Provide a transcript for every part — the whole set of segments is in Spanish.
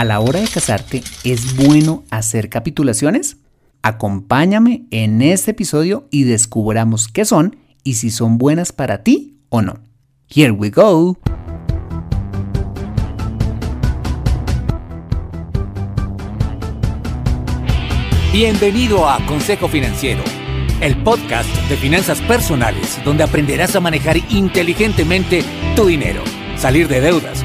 ¿A la hora de casarte es bueno hacer capitulaciones? Acompáñame en este episodio y descubramos qué son y si son buenas para ti o no. Here we go. Bienvenido a Consejo Financiero, el podcast de finanzas personales donde aprenderás a manejar inteligentemente tu dinero, salir de deudas,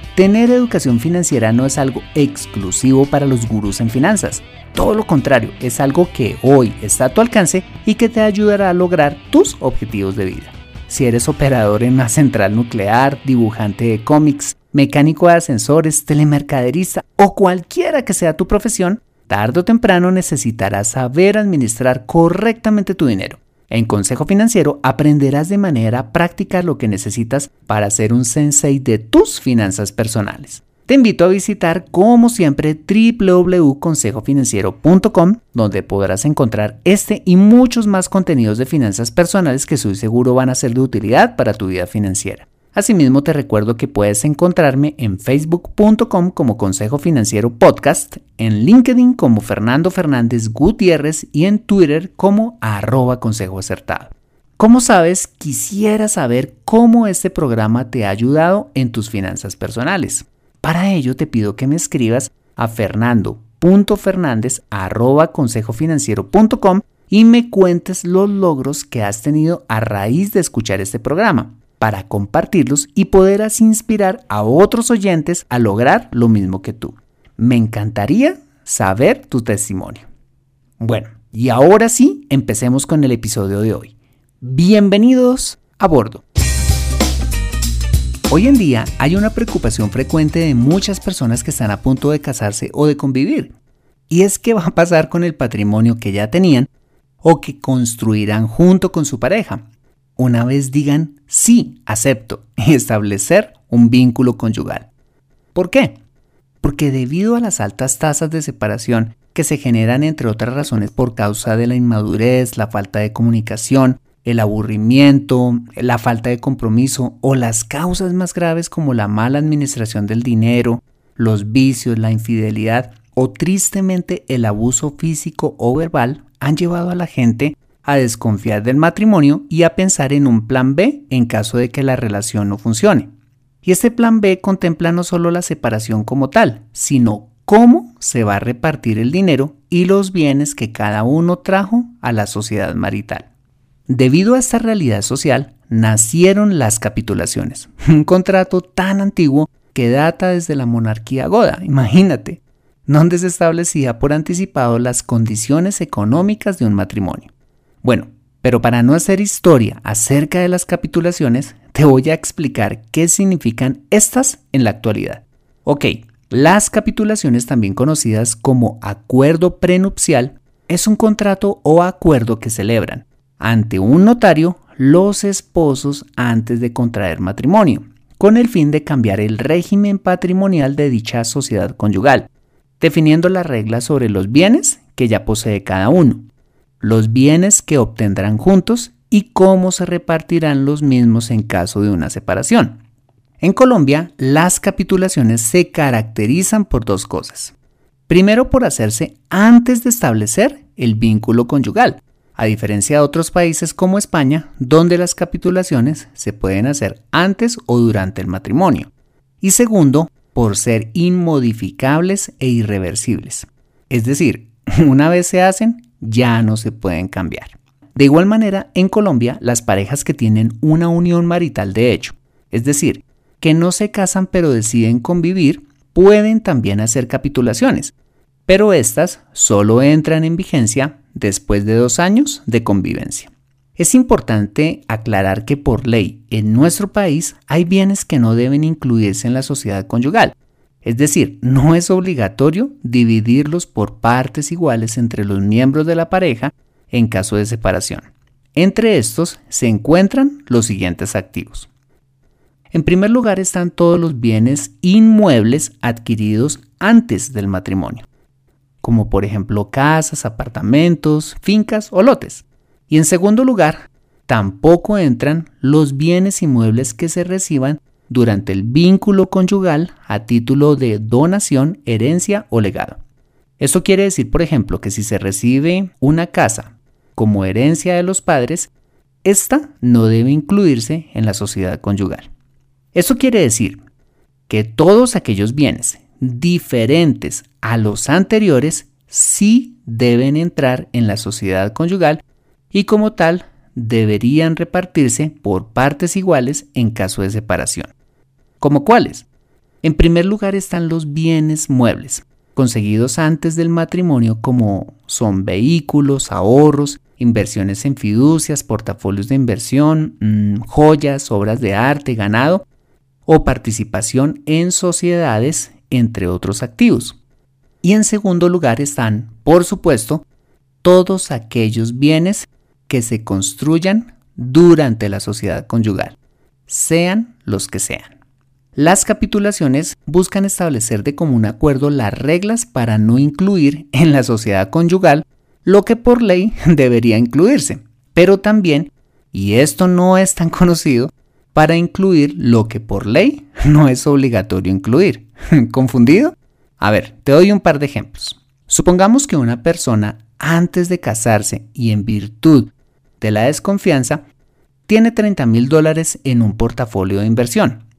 tener educación financiera no es algo exclusivo para los gurús en finanzas. Todo lo contrario, es algo que hoy está a tu alcance y que te ayudará a lograr tus objetivos de vida. Si eres operador en una central nuclear, dibujante de cómics, mecánico de ascensores, telemercaderista o cualquiera que sea tu profesión, tarde o temprano necesitarás saber administrar correctamente tu dinero. En Consejo Financiero aprenderás de manera práctica lo que necesitas para ser un sensei de tus finanzas personales. Te invito a visitar como siempre www.consejofinanciero.com donde podrás encontrar este y muchos más contenidos de finanzas personales que soy seguro van a ser de utilidad para tu vida financiera. Asimismo, te recuerdo que puedes encontrarme en facebook.com como Consejo Financiero Podcast, en LinkedIn como Fernando Fernández Gutiérrez y en Twitter como arroba Consejo Acertado. Como sabes, quisiera saber cómo este programa te ha ayudado en tus finanzas personales. Para ello te pido que me escribas a fernando.fernandez.consejofinanciero.com y me cuentes los logros que has tenido a raíz de escuchar este programa para compartirlos y poder así inspirar a otros oyentes a lograr lo mismo que tú. Me encantaría saber tu testimonio. Bueno, y ahora sí, empecemos con el episodio de hoy. Bienvenidos a bordo. Hoy en día hay una preocupación frecuente de muchas personas que están a punto de casarse o de convivir. Y es qué va a pasar con el patrimonio que ya tenían o que construirán junto con su pareja una vez digan sí, acepto, establecer un vínculo conyugal. ¿Por qué? Porque debido a las altas tasas de separación que se generan entre otras razones por causa de la inmadurez, la falta de comunicación, el aburrimiento, la falta de compromiso o las causas más graves como la mala administración del dinero, los vicios, la infidelidad o tristemente el abuso físico o verbal han llevado a la gente a desconfiar del matrimonio y a pensar en un plan B en caso de que la relación no funcione. Y este plan B contempla no solo la separación como tal, sino cómo se va a repartir el dinero y los bienes que cada uno trajo a la sociedad marital. Debido a esta realidad social, nacieron las capitulaciones, un contrato tan antiguo que data desde la monarquía goda, imagínate, donde se establecía por anticipado las condiciones económicas de un matrimonio. Bueno, pero para no hacer historia acerca de las capitulaciones, te voy a explicar qué significan estas en la actualidad. Ok, las capitulaciones, también conocidas como acuerdo prenupcial, es un contrato o acuerdo que celebran ante un notario los esposos antes de contraer matrimonio, con el fin de cambiar el régimen patrimonial de dicha sociedad conyugal, definiendo las reglas sobre los bienes que ya posee cada uno, los bienes que obtendrán juntos y cómo se repartirán los mismos en caso de una separación. En Colombia, las capitulaciones se caracterizan por dos cosas. Primero, por hacerse antes de establecer el vínculo conyugal, a diferencia de otros países como España, donde las capitulaciones se pueden hacer antes o durante el matrimonio. Y segundo, por ser inmodificables e irreversibles. Es decir, una vez se hacen, ya no se pueden cambiar. De igual manera, en Colombia, las parejas que tienen una unión marital de hecho, es decir, que no se casan pero deciden convivir, pueden también hacer capitulaciones, pero estas solo entran en vigencia después de dos años de convivencia. Es importante aclarar que por ley en nuestro país hay bienes que no deben incluirse en la sociedad conyugal, es decir, no es obligatorio dividirlos por partes iguales entre los miembros de la pareja en caso de separación. Entre estos se encuentran los siguientes activos. En primer lugar están todos los bienes inmuebles adquiridos antes del matrimonio, como por ejemplo casas, apartamentos, fincas o lotes. Y en segundo lugar, tampoco entran los bienes inmuebles que se reciban durante el vínculo conyugal a título de donación, herencia o legado. Esto quiere decir, por ejemplo, que si se recibe una casa como herencia de los padres, esta no debe incluirse en la sociedad conyugal. Esto quiere decir que todos aquellos bienes diferentes a los anteriores sí deben entrar en la sociedad conyugal y como tal deberían repartirse por partes iguales en caso de separación. ¿Como cuáles? En primer lugar están los bienes muebles, conseguidos antes del matrimonio como son vehículos, ahorros, inversiones en fiducias, portafolios de inversión, mm, joyas, obras de arte, ganado o participación en sociedades, entre otros activos. Y en segundo lugar están, por supuesto, todos aquellos bienes que se construyan durante la sociedad conyugal, sean los que sean. Las capitulaciones buscan establecer de común acuerdo las reglas para no incluir en la sociedad conyugal lo que por ley debería incluirse, pero también, y esto no es tan conocido, para incluir lo que por ley no es obligatorio incluir. ¿Confundido? A ver, te doy un par de ejemplos. Supongamos que una persona antes de casarse y en virtud de la desconfianza tiene 30 mil dólares en un portafolio de inversión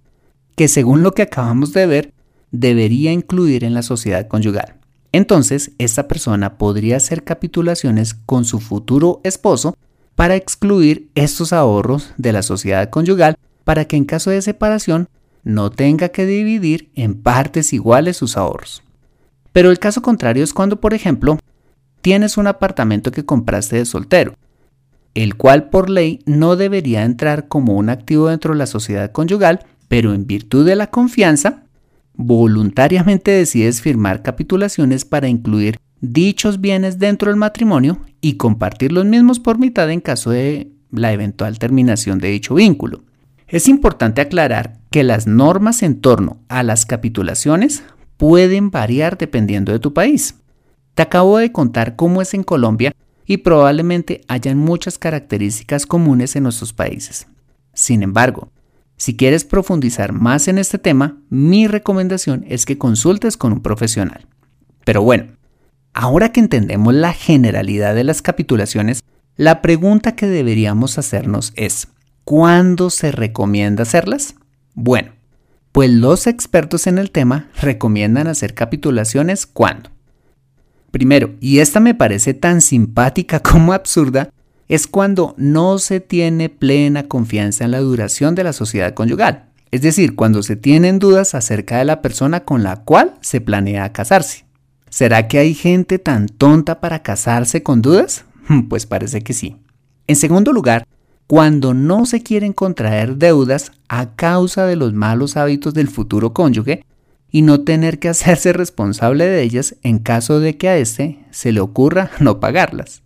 que según lo que acabamos de ver, debería incluir en la sociedad conyugal. Entonces, esta persona podría hacer capitulaciones con su futuro esposo para excluir estos ahorros de la sociedad conyugal para que en caso de separación no tenga que dividir en partes iguales sus ahorros. Pero el caso contrario es cuando, por ejemplo, tienes un apartamento que compraste de soltero, el cual por ley no debería entrar como un activo dentro de la sociedad conyugal, pero en virtud de la confianza, voluntariamente decides firmar capitulaciones para incluir dichos bienes dentro del matrimonio y compartir los mismos por mitad en caso de la eventual terminación de dicho vínculo. Es importante aclarar que las normas en torno a las capitulaciones pueden variar dependiendo de tu país. Te acabo de contar cómo es en Colombia y probablemente hayan muchas características comunes en nuestros países. Sin embargo, si quieres profundizar más en este tema, mi recomendación es que consultes con un profesional. Pero bueno, ahora que entendemos la generalidad de las capitulaciones, la pregunta que deberíamos hacernos es, ¿cuándo se recomienda hacerlas? Bueno, pues los expertos en el tema recomiendan hacer capitulaciones cuando. Primero, y esta me parece tan simpática como absurda, es cuando no se tiene plena confianza en la duración de la sociedad conyugal, es decir, cuando se tienen dudas acerca de la persona con la cual se planea casarse. ¿Será que hay gente tan tonta para casarse con dudas? Pues parece que sí. En segundo lugar, cuando no se quieren contraer deudas a causa de los malos hábitos del futuro cónyuge y no tener que hacerse responsable de ellas en caso de que a éste se le ocurra no pagarlas.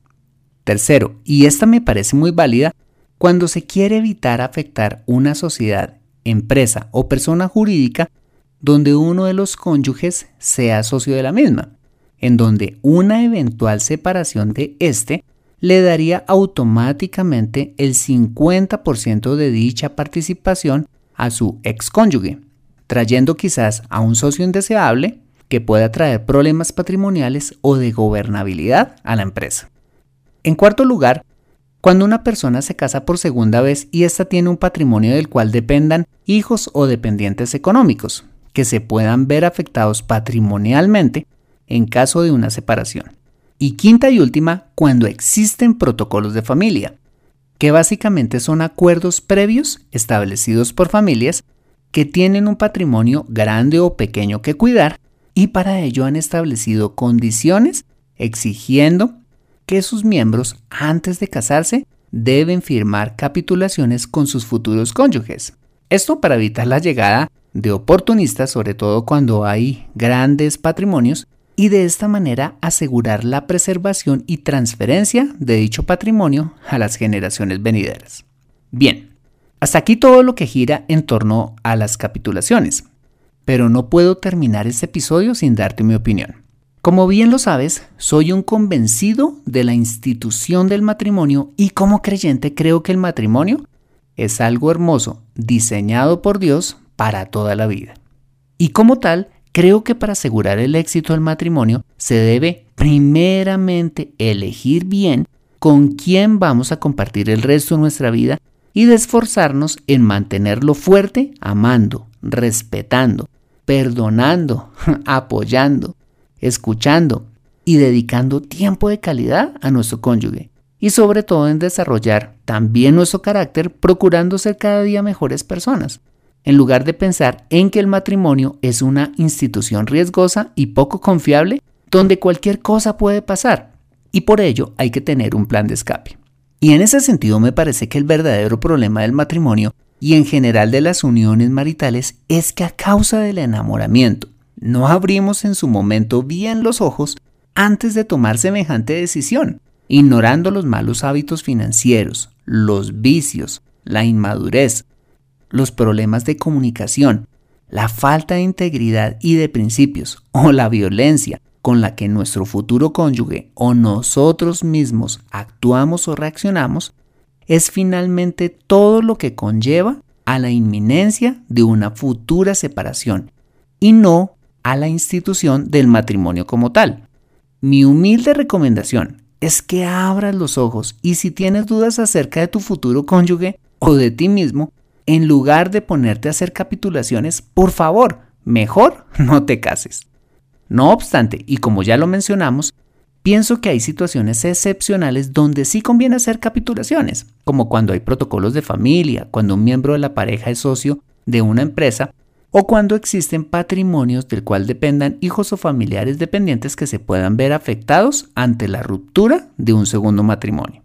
Tercero, y esta me parece muy válida, cuando se quiere evitar afectar una sociedad, empresa o persona jurídica donde uno de los cónyuges sea socio de la misma, en donde una eventual separación de éste le daría automáticamente el 50% de dicha participación a su excónyuge, trayendo quizás a un socio indeseable que pueda traer problemas patrimoniales o de gobernabilidad a la empresa. En cuarto lugar, cuando una persona se casa por segunda vez y ésta tiene un patrimonio del cual dependan hijos o dependientes económicos, que se puedan ver afectados patrimonialmente en caso de una separación. Y quinta y última, cuando existen protocolos de familia, que básicamente son acuerdos previos establecidos por familias que tienen un patrimonio grande o pequeño que cuidar y para ello han establecido condiciones exigiendo que sus miembros antes de casarse deben firmar capitulaciones con sus futuros cónyuges. Esto para evitar la llegada de oportunistas, sobre todo cuando hay grandes patrimonios, y de esta manera asegurar la preservación y transferencia de dicho patrimonio a las generaciones venideras. Bien, hasta aquí todo lo que gira en torno a las capitulaciones, pero no puedo terminar este episodio sin darte mi opinión. Como bien lo sabes, soy un convencido de la institución del matrimonio y como creyente creo que el matrimonio es algo hermoso, diseñado por Dios para toda la vida. Y como tal, creo que para asegurar el éxito del matrimonio se debe primeramente elegir bien con quién vamos a compartir el resto de nuestra vida y de esforzarnos en mantenerlo fuerte, amando, respetando, perdonando, apoyando, escuchando y dedicando tiempo de calidad a nuestro cónyuge. Y sobre todo en desarrollar también nuestro carácter procurando ser cada día mejores personas, en lugar de pensar en que el matrimonio es una institución riesgosa y poco confiable donde cualquier cosa puede pasar. Y por ello hay que tener un plan de escape. Y en ese sentido me parece que el verdadero problema del matrimonio y en general de las uniones maritales es que a causa del enamoramiento no abrimos en su momento bien los ojos antes de tomar semejante decisión, ignorando los malos hábitos financieros, los vicios, la inmadurez, los problemas de comunicación, la falta de integridad y de principios o la violencia con la que nuestro futuro cónyuge o nosotros mismos actuamos o reaccionamos, es finalmente todo lo que conlleva a la inminencia de una futura separación y no a la institución del matrimonio como tal. Mi humilde recomendación es que abras los ojos y si tienes dudas acerca de tu futuro cónyuge o de ti mismo, en lugar de ponerte a hacer capitulaciones, por favor, mejor no te cases. No obstante, y como ya lo mencionamos, pienso que hay situaciones excepcionales donde sí conviene hacer capitulaciones, como cuando hay protocolos de familia, cuando un miembro de la pareja es socio de una empresa o cuando existen patrimonios del cual dependan hijos o familiares dependientes que se puedan ver afectados ante la ruptura de un segundo matrimonio.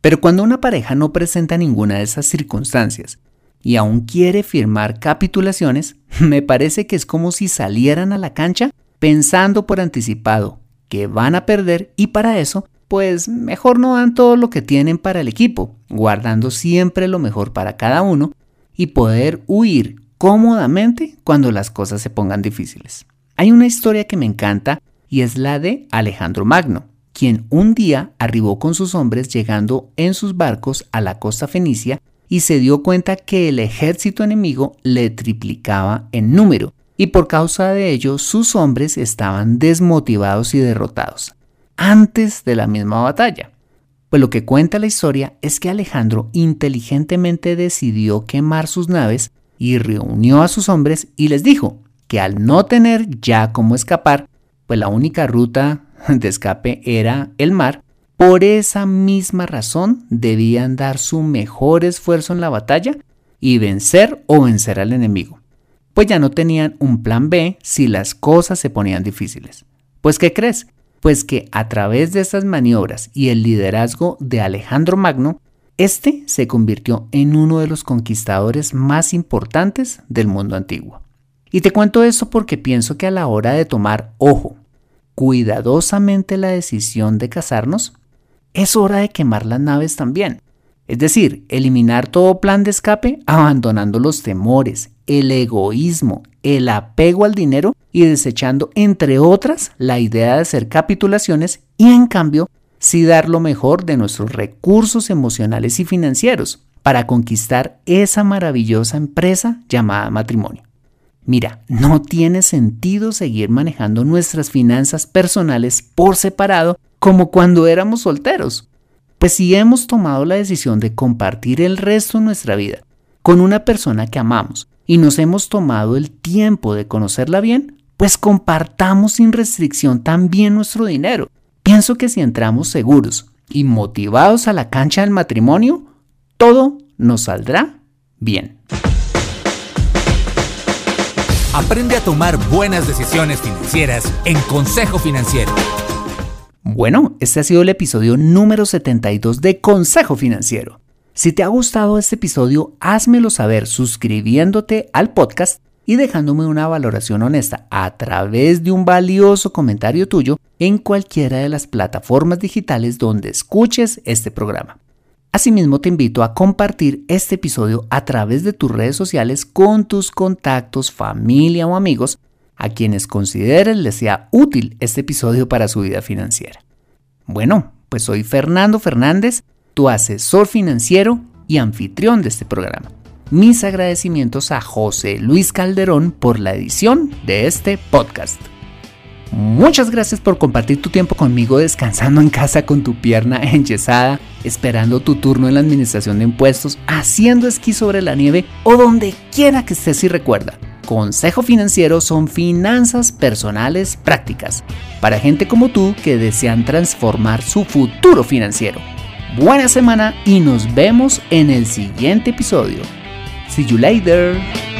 Pero cuando una pareja no presenta ninguna de esas circunstancias y aún quiere firmar capitulaciones, me parece que es como si salieran a la cancha pensando por anticipado que van a perder y para eso, pues mejor no dan todo lo que tienen para el equipo, guardando siempre lo mejor para cada uno y poder huir cómodamente cuando las cosas se pongan difíciles. Hay una historia que me encanta y es la de Alejandro Magno, quien un día arribó con sus hombres llegando en sus barcos a la costa fenicia y se dio cuenta que el ejército enemigo le triplicaba en número y por causa de ello sus hombres estaban desmotivados y derrotados antes de la misma batalla. Pues lo que cuenta la historia es que Alejandro inteligentemente decidió quemar sus naves y reunió a sus hombres y les dijo que al no tener ya cómo escapar, pues la única ruta de escape era el mar, por esa misma razón debían dar su mejor esfuerzo en la batalla y vencer o vencer al enemigo, pues ya no tenían un plan B si las cosas se ponían difíciles. Pues ¿qué crees? Pues que a través de estas maniobras y el liderazgo de Alejandro Magno, este se convirtió en uno de los conquistadores más importantes del mundo antiguo. Y te cuento esto porque pienso que a la hora de tomar, ojo, cuidadosamente la decisión de casarnos, es hora de quemar las naves también. Es decir, eliminar todo plan de escape abandonando los temores, el egoísmo, el apego al dinero y desechando, entre otras, la idea de hacer capitulaciones y en cambio sí dar lo mejor de nuestros recursos emocionales y financieros para conquistar esa maravillosa empresa llamada matrimonio. Mira, no tiene sentido seguir manejando nuestras finanzas personales por separado como cuando éramos solteros. Pues si hemos tomado la decisión de compartir el resto de nuestra vida con una persona que amamos y nos hemos tomado el tiempo de conocerla bien, pues compartamos sin restricción también nuestro dinero Pienso que si entramos seguros y motivados a la cancha del matrimonio, todo nos saldrá bien. Aprende a tomar buenas decisiones financieras en Consejo Financiero. Bueno, este ha sido el episodio número 72 de Consejo Financiero. Si te ha gustado este episodio, házmelo saber suscribiéndote al podcast y dejándome una valoración honesta a través de un valioso comentario tuyo en cualquiera de las plataformas digitales donde escuches este programa. Asimismo, te invito a compartir este episodio a través de tus redes sociales con tus contactos, familia o amigos a quienes consideren les sea útil este episodio para su vida financiera. Bueno, pues soy Fernando Fernández, tu asesor financiero y anfitrión de este programa. Mis agradecimientos a José Luis Calderón por la edición de este podcast. Muchas gracias por compartir tu tiempo conmigo descansando en casa con tu pierna enyesada, esperando tu turno en la administración de impuestos, haciendo esquí sobre la nieve o donde quiera que estés y recuerda. Consejo Financiero son finanzas personales prácticas para gente como tú que desean transformar su futuro financiero. Buena semana y nos vemos en el siguiente episodio. See you later.